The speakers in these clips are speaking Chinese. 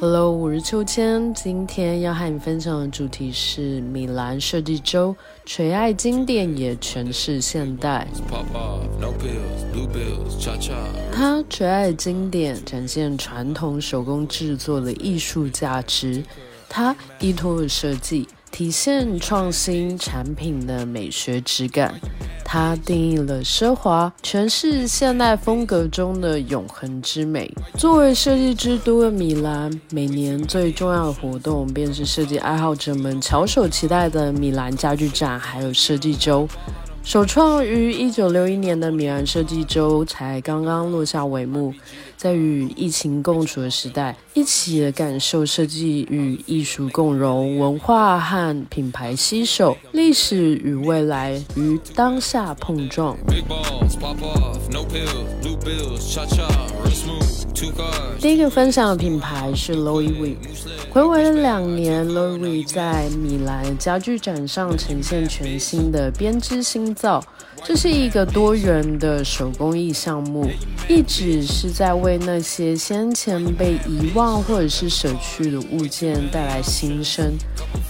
Hello，我是秋千。今天要和你分享的主题是米兰设计周，垂爱经典也诠释现代。它垂爱经典，展现传统手工制作的艺术价值。它依托设计，体现创新产品的美学质感。它定义了奢华，诠释现代风格中的永恒之美。作为设计之都的米兰，每年最重要的活动便是设计爱好者们翘首期待的米兰家具展，还有设计周。首创于一九六一年的米兰设计周才刚刚落下帷幕，在与疫情共处的时代，一起感受设计与艺术共融，文化和品牌携手，历史与未来与当下碰撞。第一个分享的品牌是 Louis V。回违了两年，Louis 在米兰家具展上呈现全新的编织新造。这是一个多元的手工艺项目，一直是在为那些先前被遗忘或者是舍去的物件带来新生。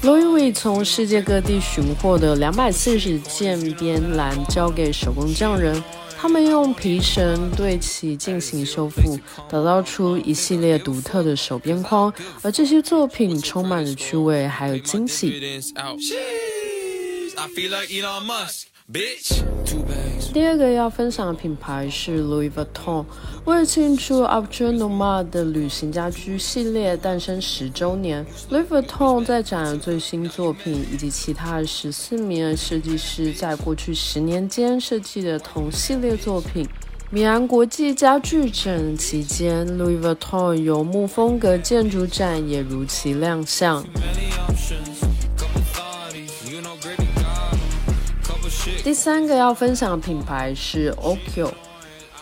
Louis 从世界各地寻获的两百四十件边栏交给手工匠人。他们用皮绳对其进行修复，打造出一系列独特的手边框，而这些作品充满着趣味，还有惊喜。第二个要分享的品牌是 Louis Vuitton。为了庆祝 a b t r Nomad 的旅行家居系列诞生十周年，Louis Vuitton 在展了最新作品以及其他十四名设计师在过去十年间设计的同系列作品。米兰国际家具展期间，Louis Vuitton 游牧风格建筑展也如期亮相。第三个要分享的品牌是 Okyo，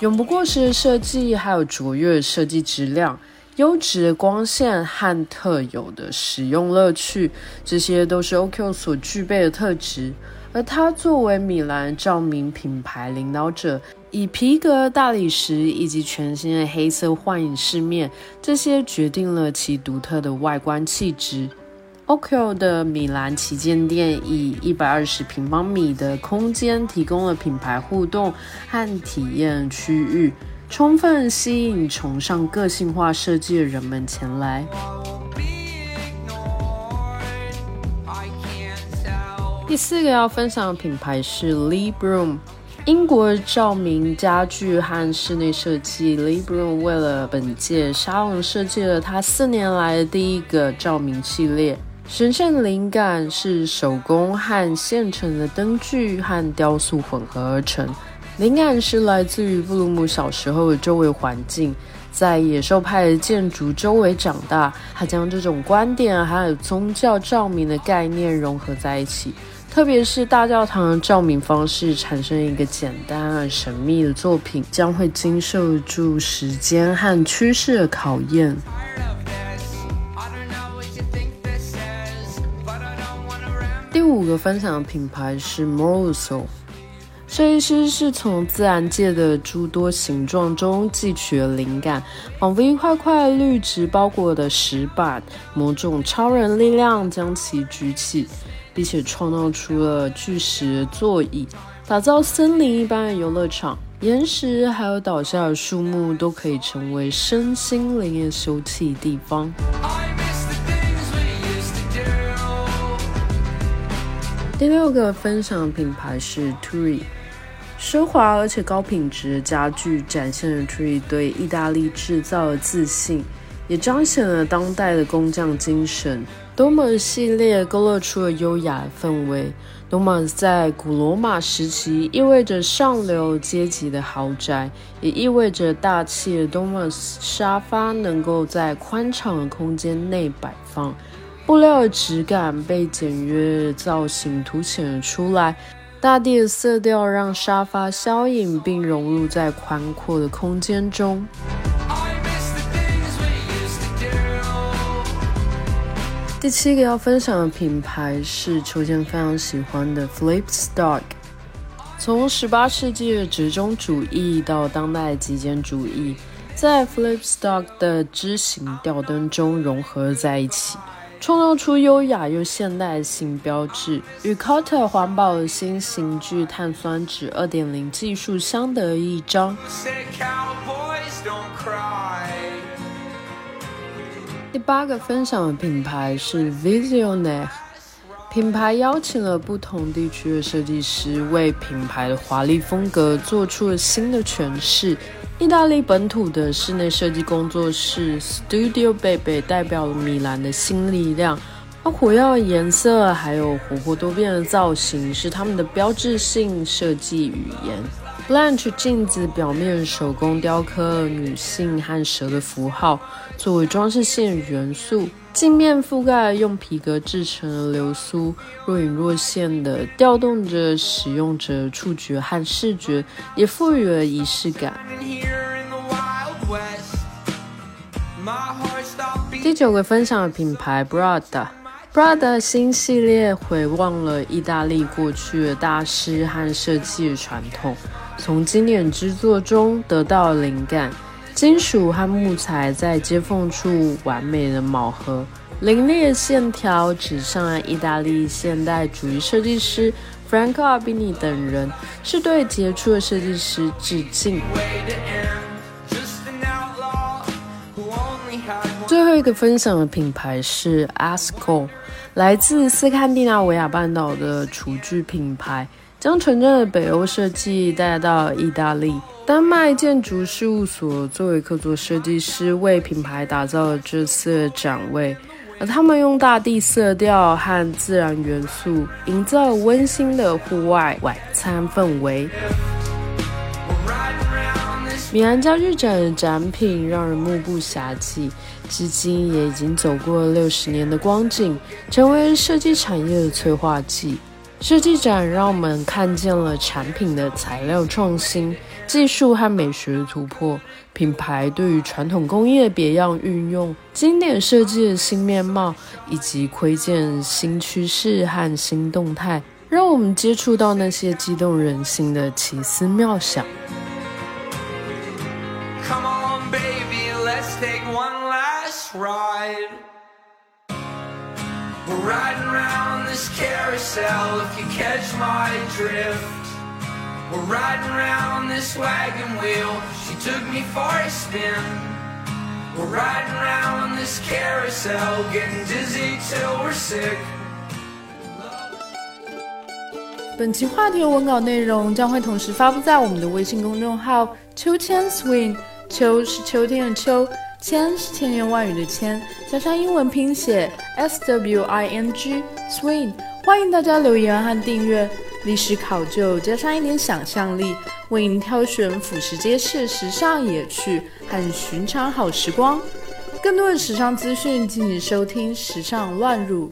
永不过时的设计，还有卓越的设计质量、优质的光线和特有的使用乐趣，这些都是 Okyo 所具备的特质。而它作为米兰照明品牌领导者，以皮革、大理石以及全新的黑色幻影饰面，这些决定了其独特的外观气质。Oko 的米兰旗舰店以一百二十平方米的空间，提供了品牌互动和体验区域，充分吸引崇尚个性化设计的人们前来。第四个要分享的品牌是 Lee Broom，英国照明家具和室内设计。Lee Broom 为了本届沙龙设计了他四年来的第一个照明系列。神圣灵感是手工和现成的灯具和雕塑混合而成。灵感是来自于布鲁姆小时候的周围环境，在野兽派的建筑周围长大。他将这种观点还有宗教照明的概念融合在一起，特别是大教堂的照明方式，产生一个简单而神秘的作品，将会经受住时间和趋势的考验。第五个分享的品牌是 Moroso，设计师是从自然界的诸多形状中汲取了灵感，仿佛一块块绿植包裹的石板，某种超人力量将其举起，并且创造出了巨石座椅，打造森林一般的游乐场，岩石还有倒下的树木都可以成为身心灵的休憩地方。第六个分享品牌是 Turi，奢华而且高品质的家具展现了 Turi 对意大利制造的自信，也彰显了当代的工匠精神。d o m a s 系列勾勒出了优雅的氛围。d o m a s 在古罗马时期意味着上流阶级的豪宅，也意味着大气的 d o m a s 沙发能够在宽敞的空间内摆放。布料的质感被简约造型凸显了出来，大地的色调让沙发消隐并融入在宽阔的空间中。第七个要分享的品牌是秋千非常喜欢的 Flipstock。从十八世纪的折中主义到当代极简主义。在 Flipstock 的枝形吊灯中融合在一起，创造出优雅又现代性标志，与 Carter 环保的新型聚碳酸酯2.0技术相得益彰。第八个分享的品牌是 Visionaire。品牌邀请了不同地区的设计师，为品牌的华丽风格做出了新的诠释。意大利本土的室内设计工作室 Studio Baby 代表了米兰的新力量，而火药的颜色还有活泼多变的造型是他们的标志性设计语言。Blanche 镜子表面手工雕刻女性和蛇的符号，作为装饰性元素。镜面覆盖用皮革制成的流苏，若隐若现的调动着使用者触觉和视觉，也赋予了仪式感。第九个分享的品牌 Brada，Brada 新系列回望了意大利过去的大师和设计的传统，从经典之作中得到灵感。金属和木材在接缝处完美的卯合，凌厉的线条指向了意大利现代主义设计师 Franco a b i n i 等人，是对杰出的设计师致敬。最后一个分享的品牌是 Asco，来自斯堪的纳维亚半岛的厨具品牌。将纯正的北欧设计带到意大利，丹麦建筑事务所作为客座设计师，为品牌打造了这次展位。而他们用大地色调和自然元素，营造温馨的户外晚餐氛围。米兰家具展的展品让人目不暇接，至今也已经走过六十年的光景，成为设计产业的催化剂。设计展让我们看见了产品的材料创新、技术和美学的突破，品牌对于传统工艺的别样运用、经典设计的新面貌，以及窥见新趋势和新动态，让我们接触到那些激动人心的奇思妙想。Come on, baby, let's take one last ride. We're riding around this carousel if you catch my drift. We're riding around this wagon wheel, she took me for a spin. We're riding around this carousel, getting dizzy till we're sick. 本期话题的文稿内容将会同时发布在我们的微信公众号“秋千 swing”，秋是秋天的秋。 千是千言万语的千，加上英文拼写 S W I N G Swing，欢迎大家留言和订阅。历史考究加上一点想象力，为您挑选俯拾皆是时尚野趣和寻常好时光。更多的时尚资讯，敬请收听《时尚乱入》。